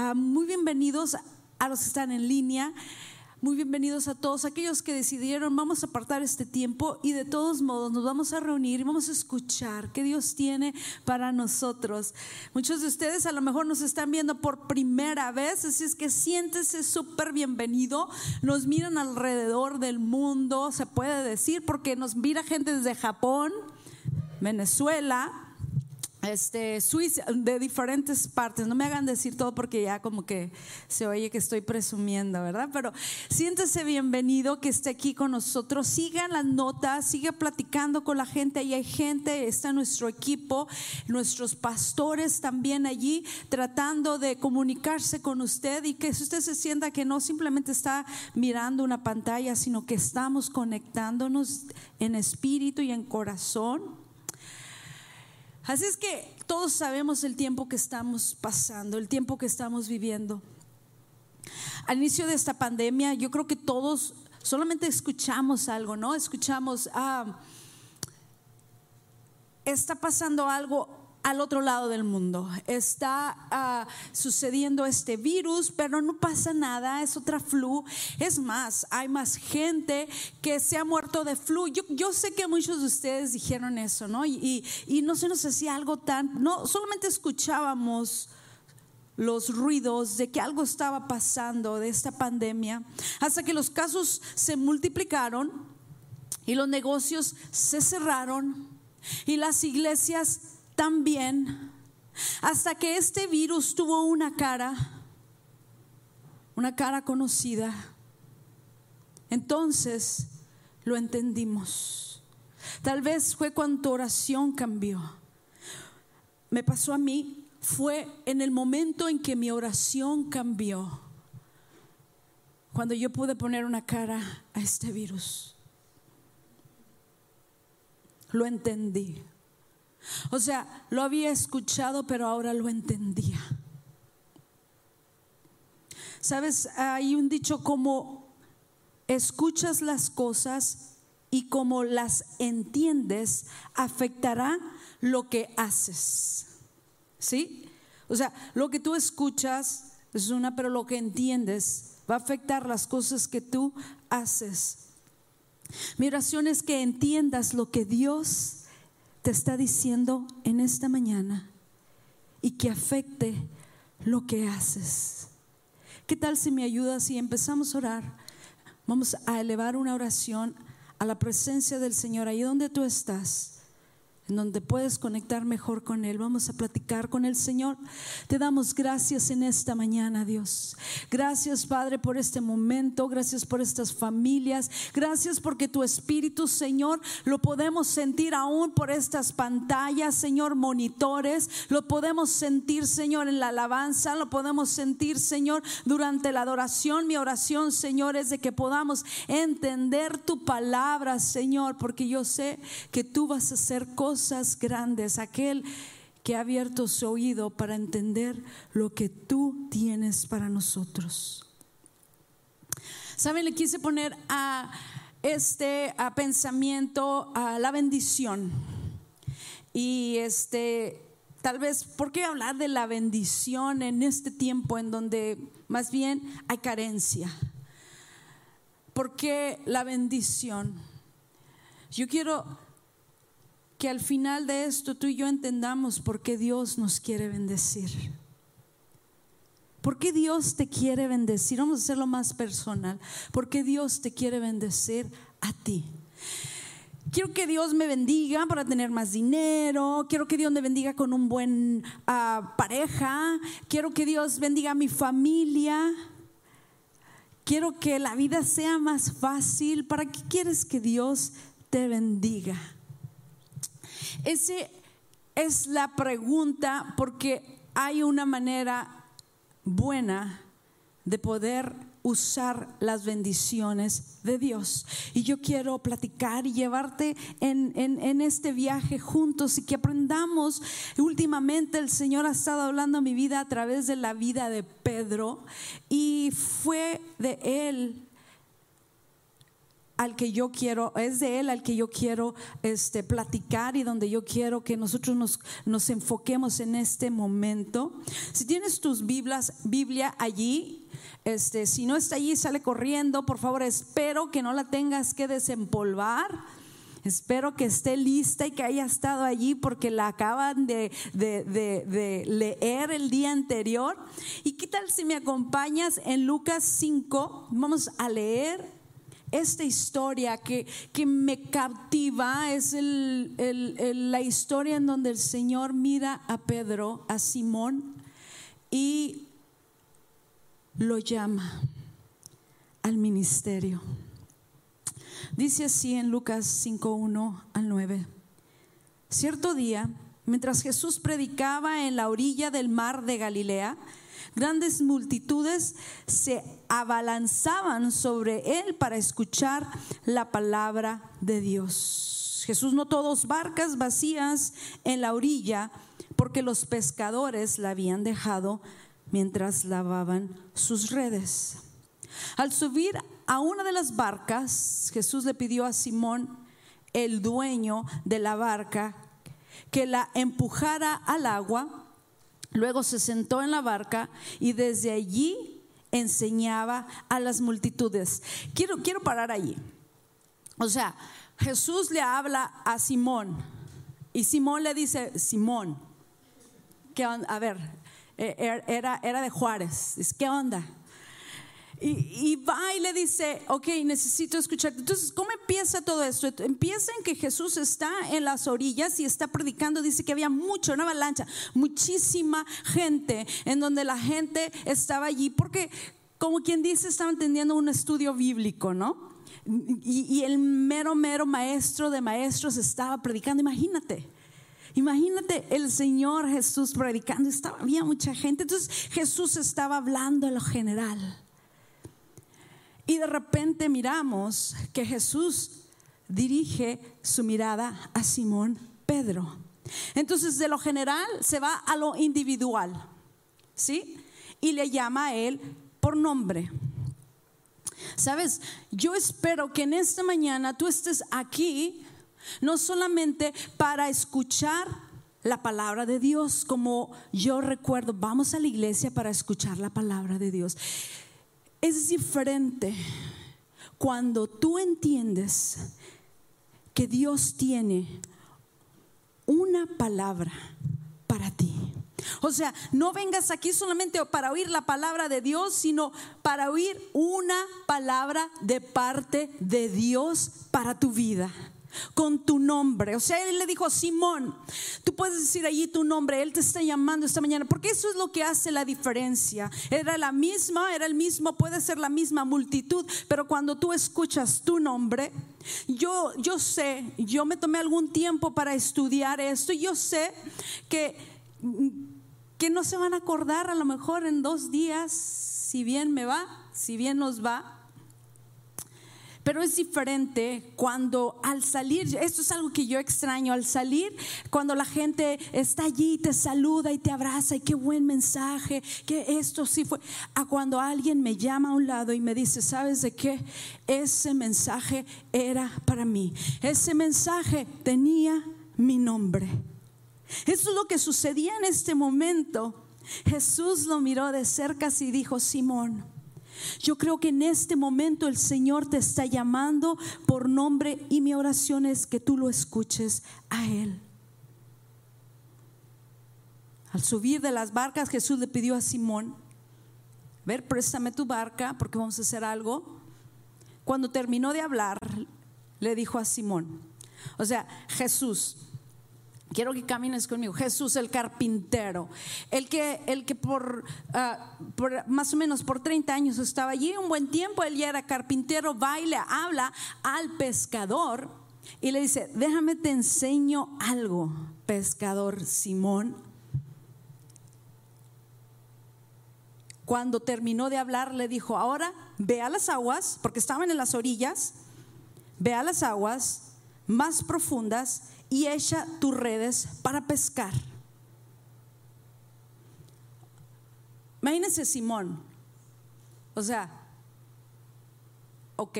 Ah, muy bienvenidos a los que están en línea. Muy bienvenidos a todos aquellos que decidieron, vamos a apartar este tiempo y de todos modos nos vamos a reunir y vamos a escuchar qué Dios tiene para nosotros. Muchos de ustedes a lo mejor nos están viendo por primera vez, así es que siéntese súper bienvenido. Nos miran alrededor del mundo, se puede decir, porque nos mira gente desde Japón, Venezuela, este, Suiza, de diferentes partes. No me hagan decir todo porque ya como que se oye que estoy presumiendo, ¿verdad? Pero siéntese bienvenido que esté aquí con nosotros. Sigan las notas, siga platicando con la gente. Ahí hay gente, está nuestro equipo, nuestros pastores también allí tratando de comunicarse con usted y que usted se sienta que no simplemente está mirando una pantalla, sino que estamos conectándonos en espíritu y en corazón Así es que todos sabemos el tiempo que estamos pasando, el tiempo que estamos viviendo. Al inicio de esta pandemia, yo creo que todos solamente escuchamos algo, ¿no? Escuchamos, ah, está pasando algo al otro lado del mundo. Está ah, sucediendo este virus, pero no pasa nada, es otra flu. Es más, hay más gente que se ha muerto de flu. Yo, yo sé que muchos de ustedes dijeron eso, ¿no? Y, y no se nos hacía algo tan, no, solamente escuchábamos los ruidos de que algo estaba pasando de esta pandemia, hasta que los casos se multiplicaron y los negocios se cerraron y las iglesias también hasta que este virus tuvo una cara, una cara conocida. Entonces lo entendimos. Tal vez fue cuando tu oración cambió. Me pasó a mí, fue en el momento en que mi oración cambió, cuando yo pude poner una cara a este virus. Lo entendí. O sea, lo había escuchado, pero ahora lo entendía. Sabes, hay un dicho como escuchas las cosas y como las entiendes, afectará lo que haces. ¿Sí? O sea, lo que tú escuchas es una, pero lo que entiendes va a afectar las cosas que tú haces. Mi oración es que entiendas lo que Dios te está diciendo en esta mañana y que afecte lo que haces. ¿Qué tal si me ayudas y empezamos a orar? Vamos a elevar una oración a la presencia del Señor ahí donde tú estás en donde puedes conectar mejor con Él. Vamos a platicar con el Señor. Te damos gracias en esta mañana, Dios. Gracias, Padre, por este momento. Gracias por estas familias. Gracias porque tu Espíritu, Señor, lo podemos sentir aún por estas pantallas, Señor, monitores. Lo podemos sentir, Señor, en la alabanza. Lo podemos sentir, Señor, durante la adoración. Mi oración, Señor, es de que podamos entender tu palabra, Señor, porque yo sé que tú vas a hacer cosas grandes, aquel que ha abierto su oído para entender lo que tú tienes para nosotros. ¿Saben? Le quise poner a este a pensamiento a la bendición. Y este, tal vez, ¿por qué hablar de la bendición en este tiempo en donde más bien hay carencia? ¿Por qué la bendición? Yo quiero que al final de esto tú y yo entendamos por qué Dios nos quiere bendecir. ¿Por qué Dios te quiere bendecir? Vamos a hacerlo más personal. ¿Por qué Dios te quiere bendecir a ti? Quiero que Dios me bendiga para tener más dinero. Quiero que Dios me bendiga con un buen ah, pareja. Quiero que Dios bendiga a mi familia. Quiero que la vida sea más fácil. ¿Para qué quieres que Dios te bendiga? Esa es la pregunta porque hay una manera buena de poder usar las bendiciones de Dios. Y yo quiero platicar y llevarte en, en, este viaje juntos y que aprendamos. Últimamente el Señor ha estado hablando mi vida a través de la vida de Pedro y fue de él al que yo quiero, es de Él al que yo quiero este, platicar y donde yo quiero que nosotros nos, nos enfoquemos en este momento. Si tienes tus Biblias, Biblia allí, este, si no está allí, sale corriendo. Por favor, espero que no la tengas que desempolvar. Espero que esté lista y que haya estado allí porque la acaban de, de, de, leer el día anterior. ¿Y qué tal si me acompañas en Lucas 5? Vamos a leer esta historia que, que me cautiva es la historia en donde el Señor mira a Pedro, a Simón, y lo llama al ministerio. Dice así en Lucas 5.1 al 9. Cierto día, mientras Jesús predicaba en la orilla del mar de Galilea, Grandes multitudes se abalanzaban sobre él para escuchar la palabra de Dios. Jesús notó dos barcas vacías en la orilla porque los pescadores la habían dejado mientras lavaban sus redes. Al subir a una de las barcas, Jesús le pidió a Simón, el dueño de la barca, que la empujara al agua Luego se sentó en la barca y desde allí enseñaba a las multitudes. Quiero, quiero parar allí. O sea, Jesús le habla a Simón y Simón le dice, Simón, ¿qué A ver, e, er, era, era de Juárez, ¿qué onda? Y, va y le dice, ok, necesito escuchar. Entonces, ¿cómo empieza todo esto? Empieza en que Jesús está en las orillas y está predicando. Dice que había mucho, una avalancha, muchísima gente, en donde la gente estaba allí, porque como quien dice, estaban teniendo un estudio bíblico, ¿no? Y, y el mero, mero maestro de maestros estaba predicando, imagínate. Imagínate el Señor Jesús predicando, estaba, había mucha gente. Entonces Jesús estaba hablando en lo general. Y de repente miramos que Jesús dirige su mirada a Simón Pedro. Entonces de lo general se va a lo individual, ¿sí? Y le llama a él por nombre. Sabes, yo espero que en esta mañana tú estés aquí no solamente para escuchar la palabra de Dios, como yo recuerdo, vamos a la iglesia para escuchar la palabra de Dios. Es diferente cuando tú entiendes que Dios tiene una palabra para ti. O sea, no vengas aquí solamente para oír la palabra de Dios, sino para oír una palabra de parte de Dios para tu vida con tu nombre. O sea, él le dijo, Simón, tú puedes decir allí tu nombre, él te está llamando esta mañana, porque eso es lo que hace la diferencia. Era la misma, era el mismo, puede ser la misma multitud, pero cuando tú escuchas tu nombre, yo, yo sé, yo me tomé algún tiempo para estudiar esto y yo sé que, que no se van a acordar a lo mejor en dos días, si bien me va, si bien nos va pero es diferente cuando al salir, esto es algo que yo extraño, al salir, cuando la gente está allí, te saluda y te abraza y qué buen mensaje, que esto sí fue, a cuando alguien me llama a un lado y me dice, ¿sabes de qué? Ese mensaje era para mí. Ese mensaje tenía mi nombre. Eso es lo que sucedía en este momento. Jesús lo miró de cerca y dijo, Simón, yo creo que en este momento el Señor te está llamando por nombre y mi oración es que tú lo escuches a Él. Al subir de las barcas, Jesús le pidió a Simón, ver, préstame tu barca porque vamos a hacer algo. Cuando terminó de hablar, le dijo a Simón, o sea, Jesús, Quiero que camines conmigo. Jesús el carpintero, el que, el que por, ah, más o menos por 30 años estaba allí un buen tiempo, él ya era carpintero, baila, habla al pescador y le dice, déjame te enseño algo, pescador Simón. Cuando terminó de hablar, le dijo, ahora ve a las aguas, porque estaban en las orillas, ve a las aguas más profundas y echa tus redes para pescar. Imagínense Simón. O sea, ok,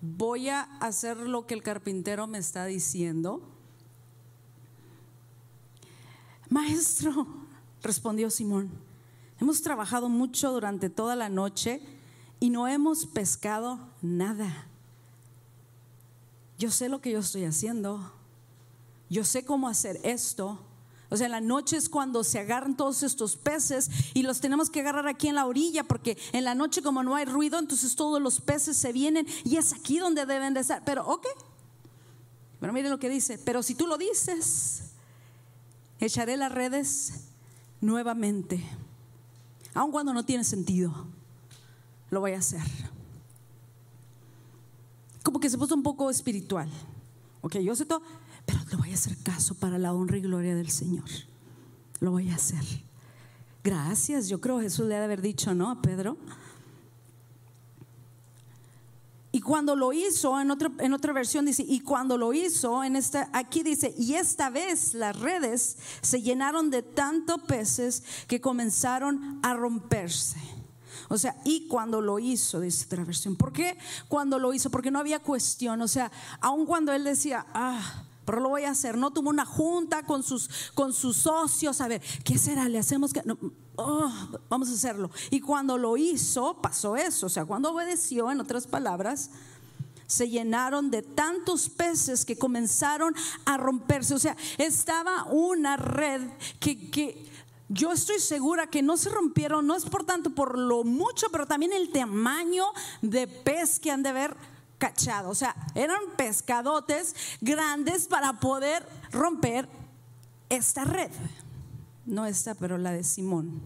voy a hacer lo que el carpintero me está diciendo. Maestro, respondió Simón, hemos trabajado mucho durante toda la noche y no hemos pescado nada. Yo sé lo que yo estoy haciendo. Yo sé cómo hacer esto. O sea, en la noche es cuando se agarran todos estos peces y los tenemos que agarrar aquí en la orilla porque en la noche como no hay ruido, entonces todos los peces se vienen y es aquí donde deben de estar. Pero, ok. Pero mire lo que dice. Pero si tú lo dices, echaré las redes nuevamente. Aun cuando no tiene sentido, lo voy a hacer. Como que se puso un poco espiritual. Ok, yo sé todo, pero le voy a hacer caso para la honra y gloria del Señor. Lo voy a hacer. Gracias, yo creo Jesús le ha de haber dicho, ¿no? A Pedro. Y cuando lo hizo, en, otro, en otra versión dice, y cuando lo hizo, en esta, aquí dice, y esta vez las redes se llenaron de tantos peces que comenzaron a romperse. O sea, y cuando lo hizo, dice otra versión. ¿Por qué cuando lo hizo? Porque no había cuestión. O sea, aun cuando él decía, ah, pero lo voy a hacer. No tuvo una junta con sus, con sus socios. A ver, ¿qué será? Le hacemos que. Oh, vamos a hacerlo. Y cuando lo hizo, pasó eso. O sea, cuando obedeció, en otras palabras, se llenaron de tantos peces que comenzaron a romperse. O sea, estaba una red que, que yo estoy segura que no se rompieron, no es por tanto por lo mucho, pero también el tamaño de pez que han de ver cachado. O sea, eran pescadotes grandes para poder romper esta red. No esta, pero la de Simón.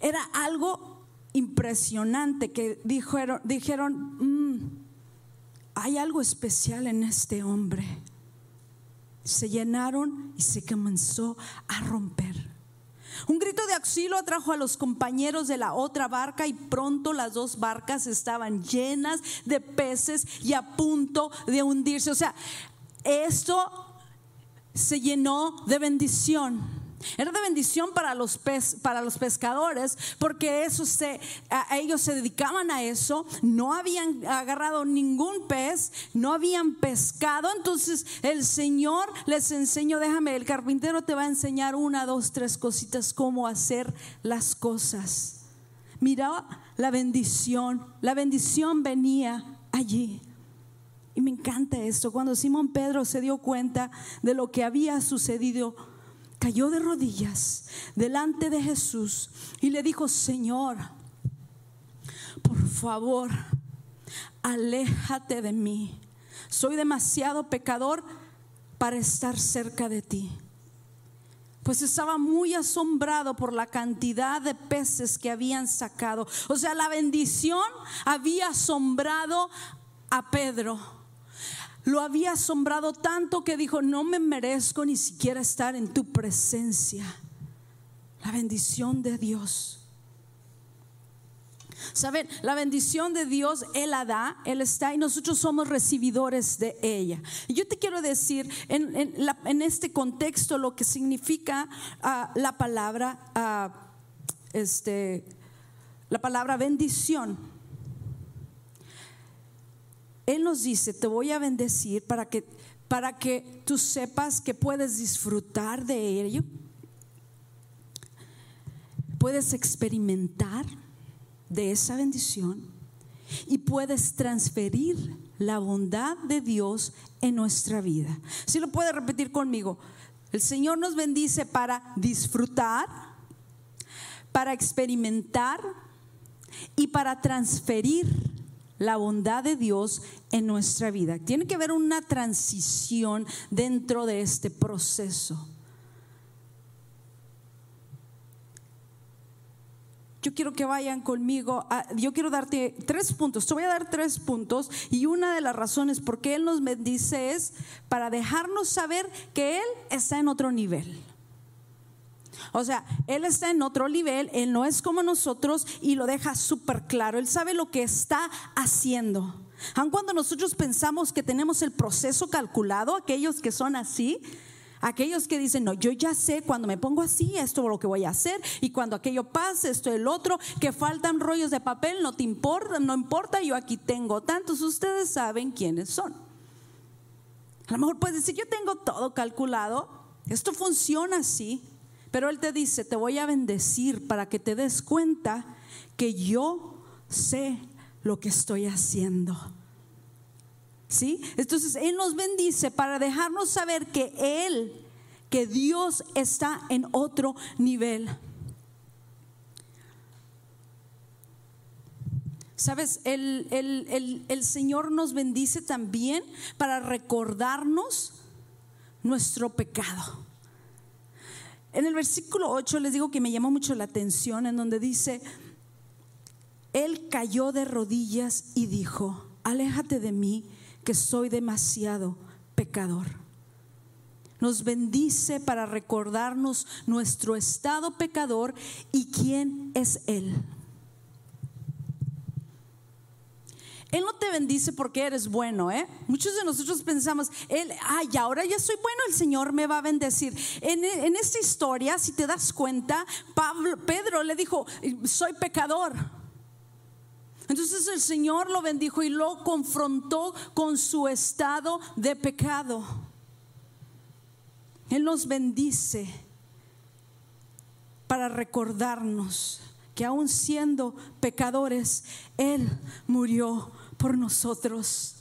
Era algo impresionante que dijeron, dijeron mm, hay algo especial en este hombre. Se llenaron y se comenzó a romper. Un grito de auxilio atrajo a los compañeros de la otra barca y pronto las dos barcas estaban llenas de peces y a punto de hundirse. O sea, esto se llenó de bendición. Era de bendición para los, para los pescadores porque eso se, ellos se dedicaban a eso, no habían agarrado ningún pez, no habían pescado, entonces el Señor les enseñó, déjame, el carpintero te va a enseñar una, dos, tres cositas, cómo hacer las cosas. Mira la bendición, la bendición venía allí. Y me encanta esto, cuando Simón Pedro se dio cuenta de lo que había sucedido, cayó de rodillas delante de Jesús y le dijo, Señor, por favor, aléjate de mí. Soy demasiado pecador para estar cerca de ti. Pues estaba muy asombrado por la cantidad de peces que habían sacado. O sea, la bendición había asombrado a Pedro lo había asombrado tanto que dijo, no me merezco ni siquiera estar en tu presencia. La bendición de Dios. Saben, la bendición de Dios, Él la da, Él está y nosotros somos recibidores de ella. Y yo te quiero decir en, este contexto lo que significa ah, la palabra, ah, este, la palabra bendición. Él nos dice, te voy a bendecir para que, para que tú sepas que puedes disfrutar de ello, puedes experimentar de esa bendición y puedes transferir la bondad de Dios en nuestra vida. Si lo puede repetir conmigo, el Señor nos bendice para disfrutar, para experimentar y para transferir la bondad de Dios en nuestra vida. Tiene que haber una transición dentro de este proceso. Yo quiero que vayan conmigo. yo quiero darte tres puntos. Te voy a dar tres puntos. Y una de las razones por qué Él nos bendice es para dejarnos saber que Él está en otro nivel. O sea, Él está en otro nivel, Él no es como nosotros y lo deja súper claro. Él sabe lo que está haciendo. Aun cuando nosotros pensamos que tenemos el proceso calculado, aquellos que son así, Aquellos que dicen, no, yo ya sé cuando me pongo así, esto es lo que voy a hacer, y cuando aquello pase, esto el otro, que faltan rollos de papel, no te importa, no importa, yo aquí tengo tantos, ustedes saben quiénes son. A lo mejor puedes decir, yo tengo todo calculado, esto funciona así, pero Él te dice, te voy a bendecir para que te des cuenta que yo sé lo que estoy haciendo. ¿Sí? Entonces Él nos bendice para dejarnos saber que Él, que Dios está en otro nivel. Sabes, el, el, Señor nos bendice también para recordarnos nuestro pecado. En el versículo 8 les digo que me llamó mucho la atención en donde dice, Él cayó de rodillas y dijo, aléjate de mí que soy demasiado pecador. Nos bendice para recordarnos nuestro estado pecador y quién es Él. Él no te bendice porque eres bueno, ¿eh? Muchos de nosotros pensamos, Él, ay, ahora ya soy bueno, el Señor me va a bendecir. En, en esta historia, si te das cuenta, Pablo, Pedro le dijo, soy pecador. Entonces el Señor lo bendijo y lo confrontó con su estado de pecado. Él nos bendice para recordarnos que aun siendo pecadores, Él murió por nosotros.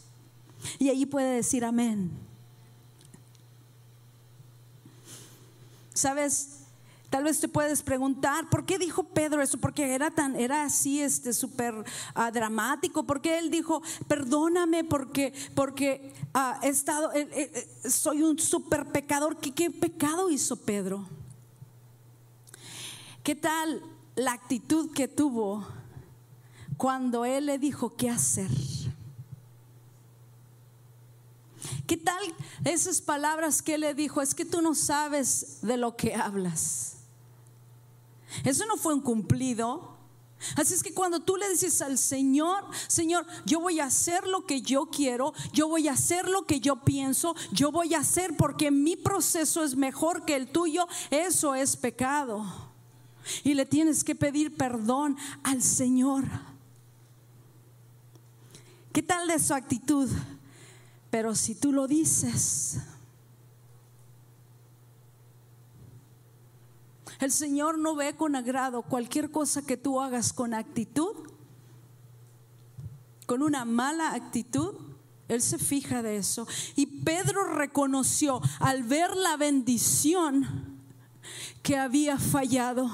Y allí puede decir amén. ¿Sabes? Tal vez te puedes preguntar, ¿por qué dijo Pedro eso? Porque era tan, era así, este, súper uh, dramático. Porque él dijo, perdóname porque, porque uh, he estado, eh, eh, soy un súper pecador. ¿Qué, ¿Qué pecado hizo Pedro? ¿Qué tal la actitud que tuvo cuando él le dijo qué hacer? ¿Qué tal esas palabras que él le dijo? Es que tú no sabes de lo que hablas. Eso no fue un cumplido. Así es que cuando tú le dices al Señor, Señor, yo voy a hacer lo que yo quiero, yo voy a hacer lo que yo pienso, yo voy a hacer porque mi proceso es mejor que el tuyo, eso es pecado. Y le tienes que pedir perdón al Señor. ¿Qué tal de su actitud? Pero si tú lo dices, El Señor no ve con agrado cualquier cosa que tú hagas con actitud, con una mala actitud. Él se fija de eso. Y Pedro reconoció al ver la bendición que había fallado.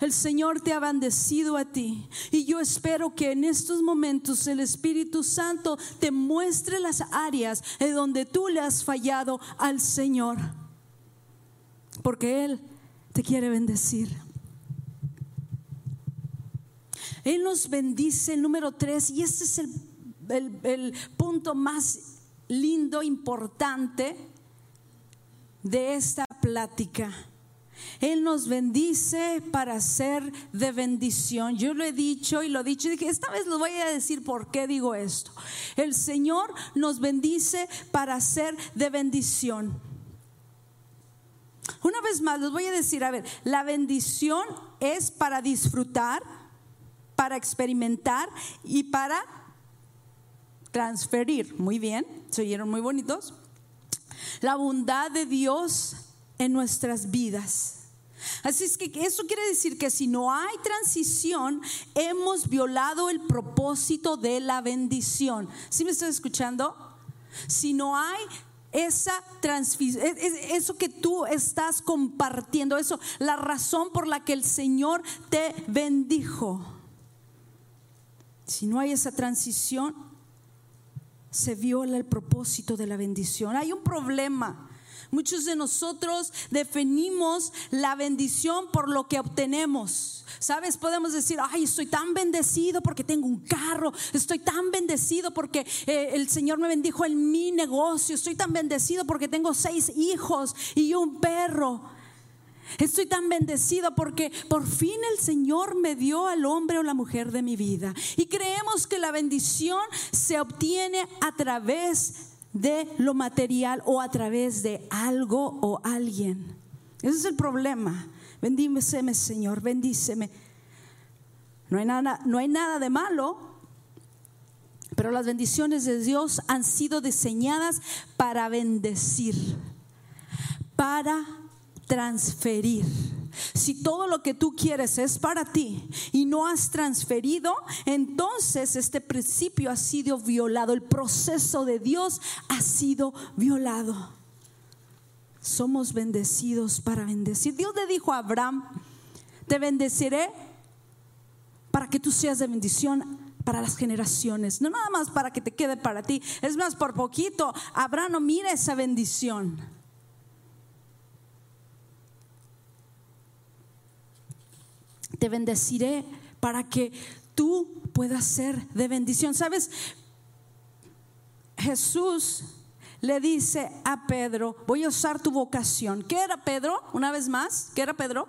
El Señor te ha bendecido a ti. Y yo espero que en estos momentos el Espíritu Santo te muestre las áreas en donde tú le has fallado al Señor. Porque Él te quiere bendecir. Él nos bendice, el número tres, y este es el, el punto más lindo, importante de esta plática. Él nos bendice para ser de bendición. Yo lo he dicho y lo he dicho y dije, esta vez les voy a decir por qué digo esto. El Señor nos bendice para ser de bendición. Una vez más, les voy a decir, a ver, la bendición es para disfrutar, para experimentar y para transferir. Muy bien, se oyeron muy bonitos. La bondad de Dios en nuestras vidas. Así es que eso quiere decir que si no hay transición, hemos violado el propósito de la bendición. ¿Sí me estoy escuchando? Si no hay esa eso que tú estás compartiendo, eso, la razón por la que el Señor te bendijo. Si no hay esa transición, se viola el propósito de la bendición. Hay un problema. Muchos de nosotros definimos la bendición por lo que obtenemos. ¿Sabes? Podemos decir, ay, estoy tan bendecido porque tengo un carro, estoy tan bendecido porque eh, el Señor me bendijo en mi negocio, estoy tan bendecido porque tengo seis hijos y un perro. Estoy tan bendecido porque por fin el Señor me dio al hombre o la mujer de mi vida. Y creemos que la bendición se obtiene a través de lo material o a través de algo o alguien. Ese es el problema. Bendíceme, Señor, bendíceme. No hay nada, no hay nada de malo, pero las bendiciones de Dios han sido diseñadas para bendecir, para transferir. Si todo lo que tú quieres es para ti y no has transferido, entonces este principio ha sido violado, el proceso de Dios ha sido violado. Somos bendecidos para bendecir. Dios le dijo a Abraham, te bendeciré para que tú seas de bendición para las generaciones, no nada más para que te quede para ti, es más, por poquito, Abraham no mira esa bendición. Te bendeciré para que tú puedas ser de bendición. ¿Sabes? Jesús le dice a Pedro, voy a usar tu vocación. ¿Qué era Pedro? Una vez más, ¿qué era Pedro?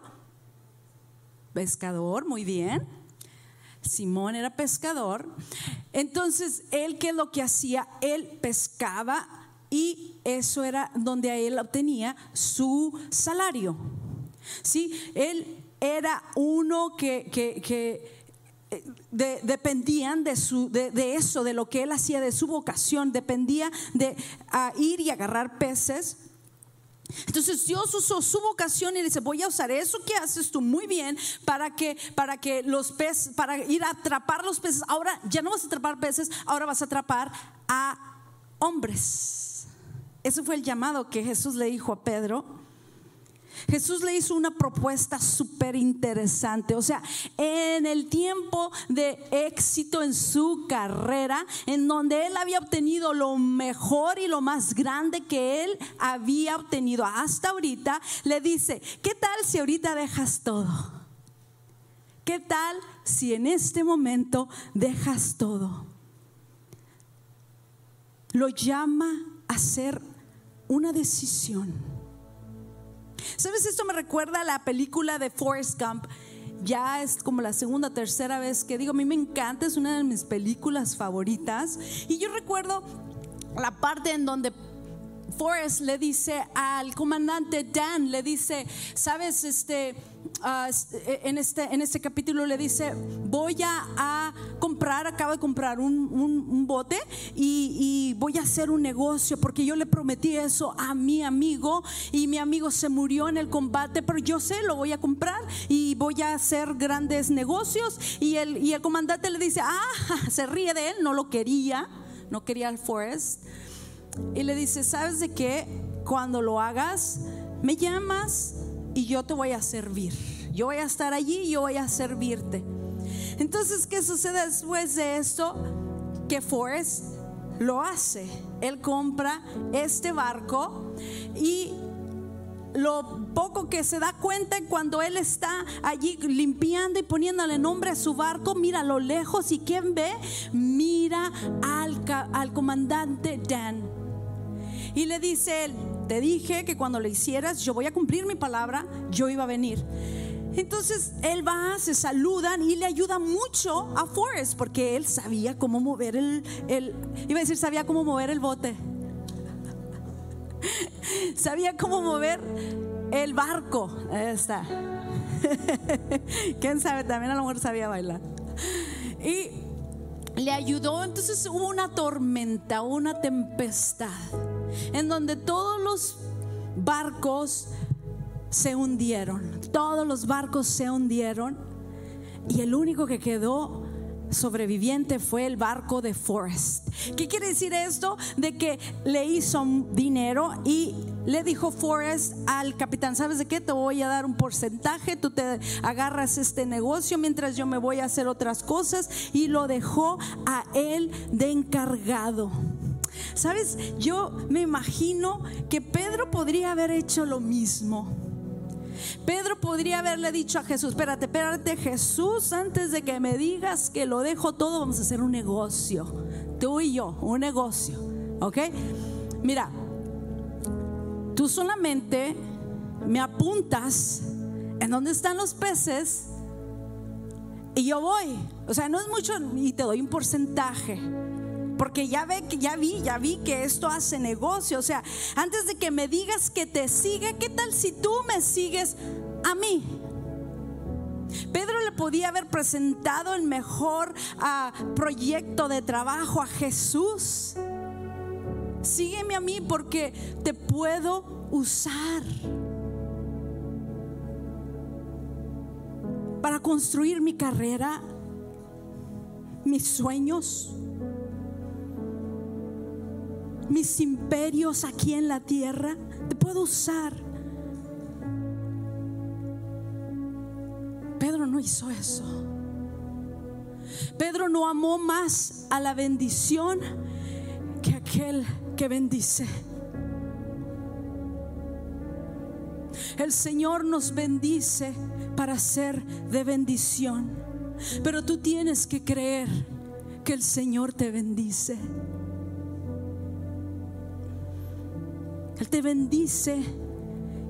Pescador, muy bien. Simón era pescador. Entonces, él qué es lo que hacía? Él pescaba y eso era donde él obtenía su salario. ¿Sí? Él era uno que, eh, dependían de, su, de, eso, de lo que él hacía, de su vocación, dependía de ir y agarrar peces. Entonces Dios usó su vocación y dice, voy a usar eso que haces tú muy bien para que, para que los peces, para ir a atrapar los peces. Ahora ya no vas a atrapar peces, ahora vas a atrapar a hombres. Ese fue el llamado que Jesús le dijo a Pedro. Jesús le hizo una propuesta súper interesante. O sea, en el tiempo de éxito en su carrera, en donde él había obtenido lo mejor y lo más grande que él había obtenido hasta ahorita, le dice, ¿qué tal si ahorita dejas todo? ¿Qué tal si en este momento dejas todo? Lo llama a hacer una decisión ¿Sabes? Esto me recuerda a la película de Forrest Gump. Ya es como la segunda tercera vez que digo, a mí me encanta, es una de mis películas favoritas. Y yo recuerdo la parte en donde Forrest le dice al comandante Dan, le dice, sabes, este, ah, eh, en, este, en este capítulo le dice, voy a, comprar, acabo de comprar un, bote y, voy a hacer un negocio porque yo le prometí eso a mi amigo y mi amigo se murió en el combate, pero yo sé, lo voy a comprar y voy a hacer grandes negocios. Y el, y el comandante le dice, ah, se ríe de él, no lo quería, no quería al Forrest y le dice, ¿sabes de qué? Cuando lo hagas, me llamas y yo te voy a servir. Yo voy a estar allí y yo voy a servirte. Entonces, ¿qué sucede después de esto? Que Forrest lo hace. Él compra este barco y lo poco que se da cuenta cuando él está allí limpiando y poniéndole nombre a su barco, mira a lo lejos y ¿quién ve? Mira al, al comandante Dan. Y le dice él, te dije que cuando lo hicieras, yo voy a cumplir mi palabra, yo iba a venir. Entonces él va, se saludan y le ayuda mucho a Forrest porque él sabía cómo mover el, el iba a decir, sabía cómo mover el bote. sabía cómo mover el barco. Ahí está. ¿Quién sabe? También a lo mejor sabía bailar. Y le ayudó, entonces hubo una tormenta, una tempestad en donde todos los barcos se hundieron, todos los barcos se hundieron y el único que quedó sobreviviente fue el barco de Forrest. ¿Qué quiere decir esto? De que le hizo dinero y le dijo Forrest al capitán, ¿sabes de qué? Te voy a dar un porcentaje, tú te agarras este negocio mientras yo me voy a hacer otras cosas y lo dejó a él de encargado. Sabes, yo me imagino que Pedro podría haber hecho lo mismo. Pedro podría haberle dicho a Jesús, espérate, espérate Jesús, antes de que me digas que lo dejo todo, vamos a hacer un negocio. Tú y yo, un negocio. ¿Ok? Mira, tú solamente me apuntas en dónde están los peces y yo voy. O sea, no es mucho y te doy un porcentaje. Porque ya ve que ya vi, ya vi que esto hace negocio. O sea, antes de que me digas que te siga, ¿qué tal si tú me sigues a mí? Pedro le podía haber presentado el mejor ah, proyecto de trabajo a Jesús. Sígueme a mí porque te puedo usar para construir mi carrera, mis sueños, mis imperios aquí en la tierra. Te puedo usar. Pedro no hizo eso. Pedro no amó más a la bendición que aquel que bendice. El Señor nos bendice para ser de bendición, pero tú tienes que creer que el Señor te bendice. Él te bendice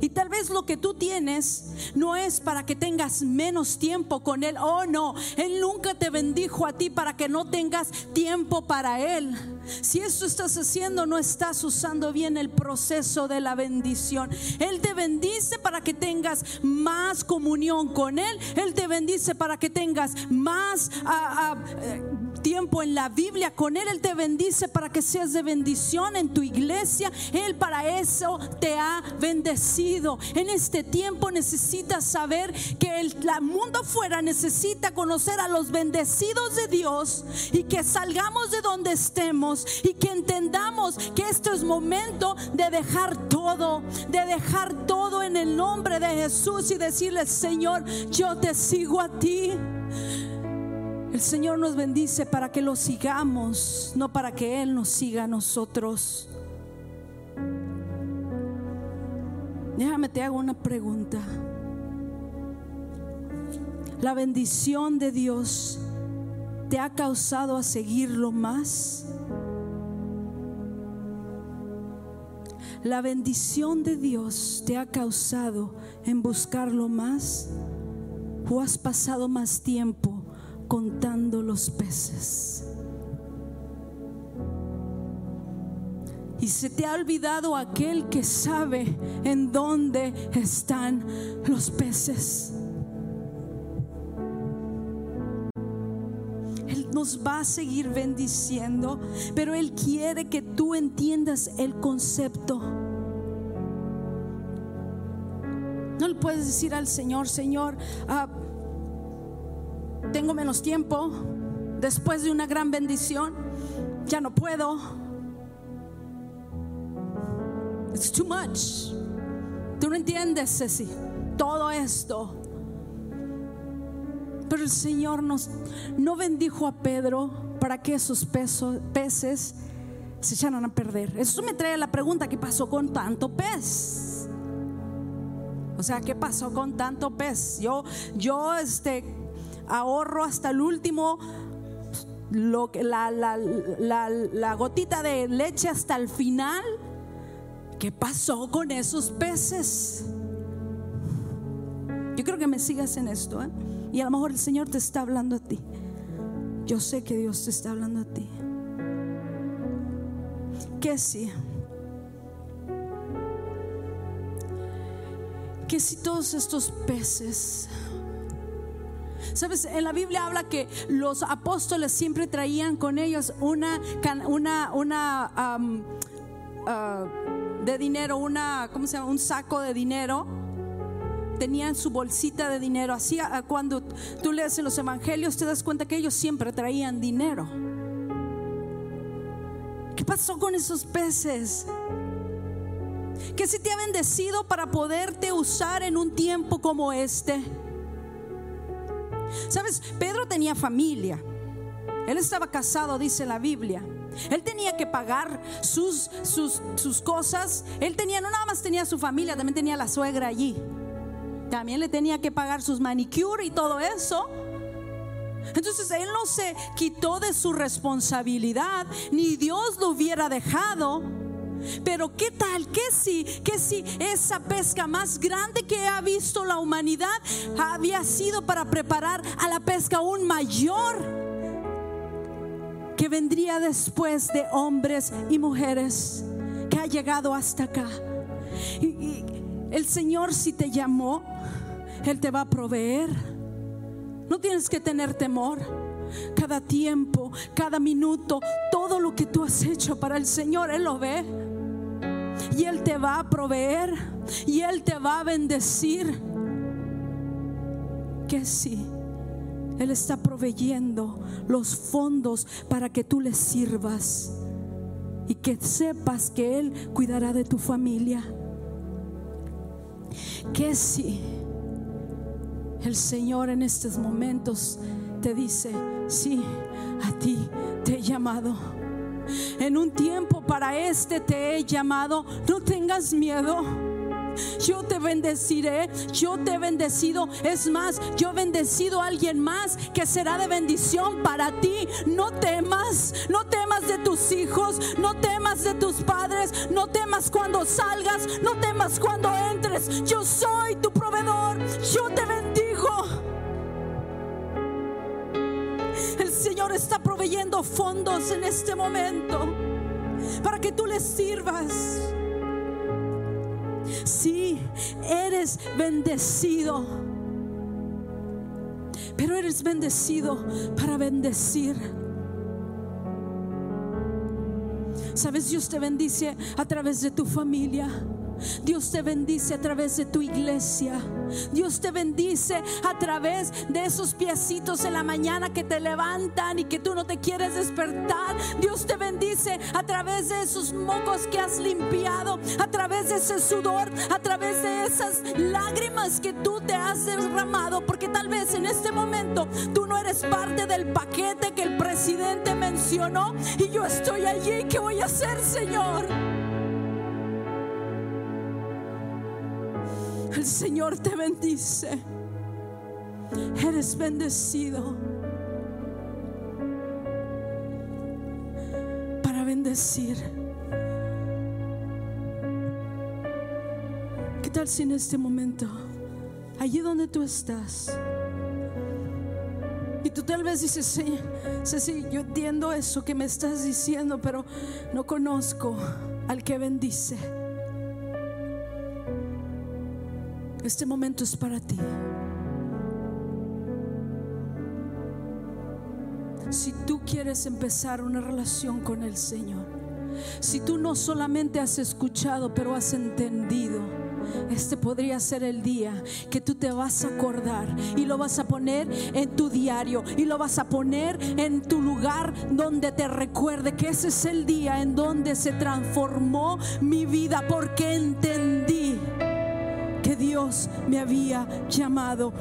y tal vez lo que tú tienes no es para que tengas menos tiempo con Él. Oh, no, Él nunca te bendijo a ti para que no tengas tiempo para Él. Si eso estás haciendo, no estás usando bien el proceso de la bendición. Él te bendice para que tengas más comunión con Él. Él te bendice para que tengas más... Ah, ah, eh, tiempo en la Biblia con Él. Él te bendice para que seas de bendición en tu iglesia. Él para eso te ha bendecido. En este tiempo necesitas saber que el mundo fuera necesita conocer a los bendecidos de Dios y que salgamos de donde estemos y que entendamos que esto es momento de dejar todo, de dejar todo en el nombre de Jesús y decirle, Señor, yo te sigo a ti. El Señor nos bendice para que lo sigamos, no para que Él nos siga a nosotros. Déjame te hago una pregunta. La bendición de Dios te ha causado a seguirlo más. La bendición de Dios te ha causado en buscarlo más o has pasado más tiempo contando los peces. Y se te ha olvidado aquel que sabe en dónde están los peces. Él nos va a seguir bendiciendo, pero Él quiere que tú entiendas el concepto. No le puedes decir al Señor, Señor, ah, tengo menos tiempo, después de una gran bendición, ya no puedo. It's too much. Tú no entiendes, Ceci, todo esto. Pero el Señor nos no bendijo a Pedro para que esos peces se echaran a perder. Eso me trae la pregunta, ¿qué pasó con tanto pez? O sea, ¿qué pasó con tanto pez? Yo, yo, este, ahorro hasta el último, lo, la, la, la, la gotita de leche hasta el final. ¿Qué pasó con esos peces? Yo creo que me sigas en esto. ¿eh? Y a lo mejor el Señor te está hablando a ti. Yo sé que Dios te está hablando a ti. Que sí. Que si todos estos peces Sabes, en la Biblia habla que los apóstoles siempre traían con ellos una, una, una ah, de dinero, una, ¿cómo se llama? Un saco de dinero. Tenían su bolsita de dinero. Así ah, cuando tú lees en los evangelios te das cuenta que ellos siempre traían dinero. ¿Qué pasó con esos peces? Que si te ha bendecido para poderte usar en un tiempo como este. Sabes, Pedro tenía familia. Él estaba casado, dice la Biblia. Él tenía que pagar sus, sus, sus cosas. Él tenía, no nada más tenía su familia, también tenía la suegra allí. También le tenía que pagar sus manicure y todo eso. Entonces él no se quitó de su responsabilidad, ni Dios lo hubiera dejado. Pero qué tal, que si, que si esa pesca más grande que ha visto la humanidad había sido para preparar a la pesca aún mayor que vendría después de hombres y mujeres que ha llegado hasta acá. Y, el Señor si te llamó, Él te va a proveer. No tienes que tener temor. Cada tiempo, cada minuto, todo lo que tú has hecho para el Señor, Él lo ve. Y Él te va a proveer. Y Él te va a bendecir. Que sí. Él está proveyendo los fondos para que tú le sirvas y que sepas que Él cuidará de tu familia. Que si el Señor en estos momentos te dice, sí, a ti te he llamado. En un tiempo para este te he llamado, no tengas miedo. Yo te bendeciré, yo te he bendecido. Es más, yo he bendecido a alguien más que será de bendición para ti. No temas, no temas de tus hijos, no temas de tus padres, no temas cuando salgas, no temas cuando entres. Yo soy tu proveedor, yo te bendigo. El Señor está proveyendo fondos en este momento para que tú le sirvas. Sí, eres bendecido. Pero eres bendecido para bendecir. Sabes, Dios te bendice a través de tu familia. Dios te bendice a través de tu iglesia. Dios te bendice a través de esos piecitos en la mañana que te levantan y que tú no te quieres despertar. Dios te bendice a través de esos mocos que has limpiado, a través de ese sudor, a través de esas lágrimas que tú te has derramado. Porque tal vez en este momento tú no eres parte del paquete que el presidente mencionó y yo estoy allí. ¿Qué voy a hacer, Señor? El Señor te bendice. Eres bendecido para bendecir. ¿Qué tal si en este momento, allí donde tú estás, y tú tal vez dices, sí, sí, sí, yo entiendo eso que me estás diciendo, pero no conozco al que bendice. Este momento es para ti. Si tú quieres empezar una relación con el Señor, si tú no solamente has escuchado, pero has entendido, este podría ser el día que tú te vas a acordar y lo vas a poner en tu diario y lo vas a poner en tu lugar donde te recuerde que ese es el día en donde se transformó mi vida porque entendí Me había llamado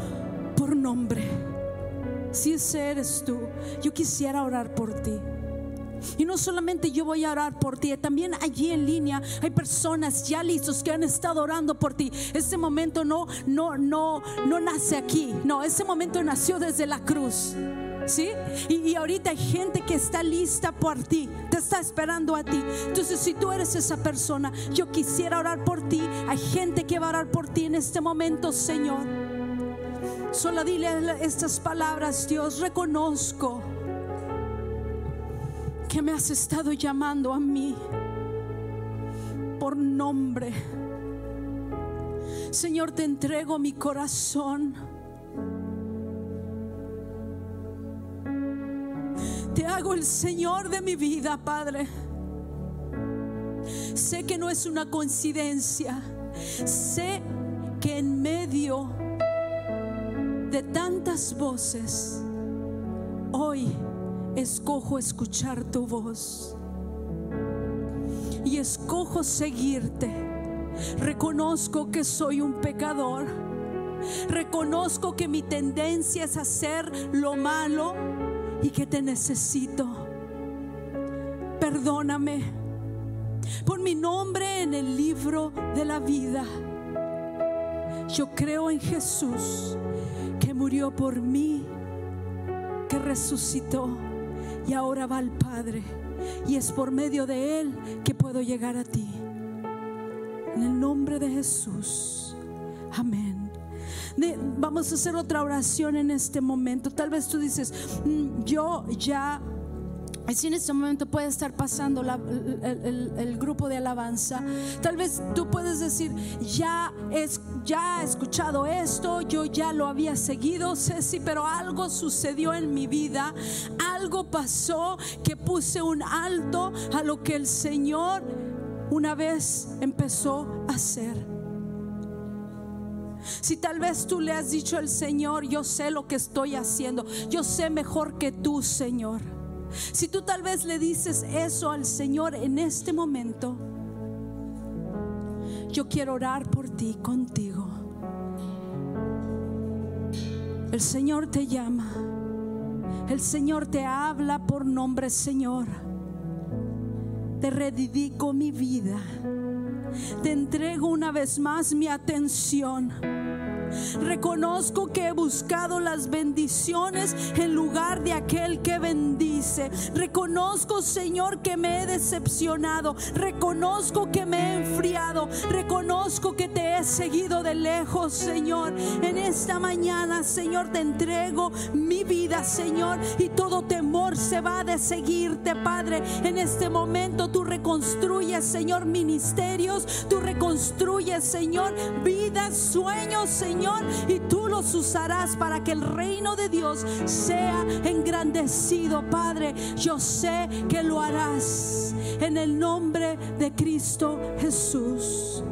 por nombre. Si ese eres tú, yo quisiera orar por ti. Y no solamente yo voy a orar por ti, también allí en línea hay personas ya listos que han estado orando por ti. Este momento no no no no nace aquí. No, ese momento nació desde la cruz. ¿Sí? Y, y, ahorita hay gente que está lista por ti, te está esperando a ti. Entonces, si tú eres esa persona, yo quisiera orar por ti. Hay gente que va a orar por ti en este momento, Señor. Solo dile estas palabras, Dios, reconozco que me has estado llamando a mí por nombre. Señor, te entrego mi corazón. Te hago el Señor de mi vida, Padre. Sé que no es una coincidencia. Sé que en medio de tantas voces, hoy escojo escuchar tu voz. Y escojo seguirte. Reconozco que soy un pecador. Reconozco que mi tendencia es hacer lo malo y que te necesito. Perdóname. Pon mi nombre en el libro de la vida. Yo creo en Jesús que murió por mí, que resucitó y ahora va al Padre. Y es por medio de Él que puedo llegar a ti. En el nombre de Jesús. Amén. Vamos a hacer otra oración en este momento. Tal vez tú dices, yo ya si en este momento puede estar pasando el grupo de alabanza, tal vez tú puedes decir, ya, es, ya he escuchado esto, yo ya lo había seguido, Ceci, pero algo sucedió en mi vida, algo pasó que puse un alto a lo que el Señor una vez empezó a hacer. Si tal vez tú le has dicho al Señor, yo sé lo que estoy haciendo, yo sé mejor que tú, Señor. Si tú tal vez le dices eso al Señor en este momento, yo quiero orar por ti, contigo. El Señor te llama. El Señor te habla por nombre, Señor. Te rededico mi vida. Te entrego una vez más mi atención. Reconozco que he buscado las bendiciones en lugar de aquel que bendice. Reconozco, Señor, que me he decepcionado. Reconozco que me he enfriado. Reconozco que te he seguido de lejos, Señor. En esta mañana, Señor, te entrego mi vida, Señor. Y todo temor se va de seguirte, Padre. En este momento tú reconstruyes, Señor, ministerios. Tú reconstruyes, Señor, vidas, sueños, Y tú los usarás para que el reino de Dios sea engrandecido, Padre. Yo sé que lo harás en el nombre de Cristo Jesús.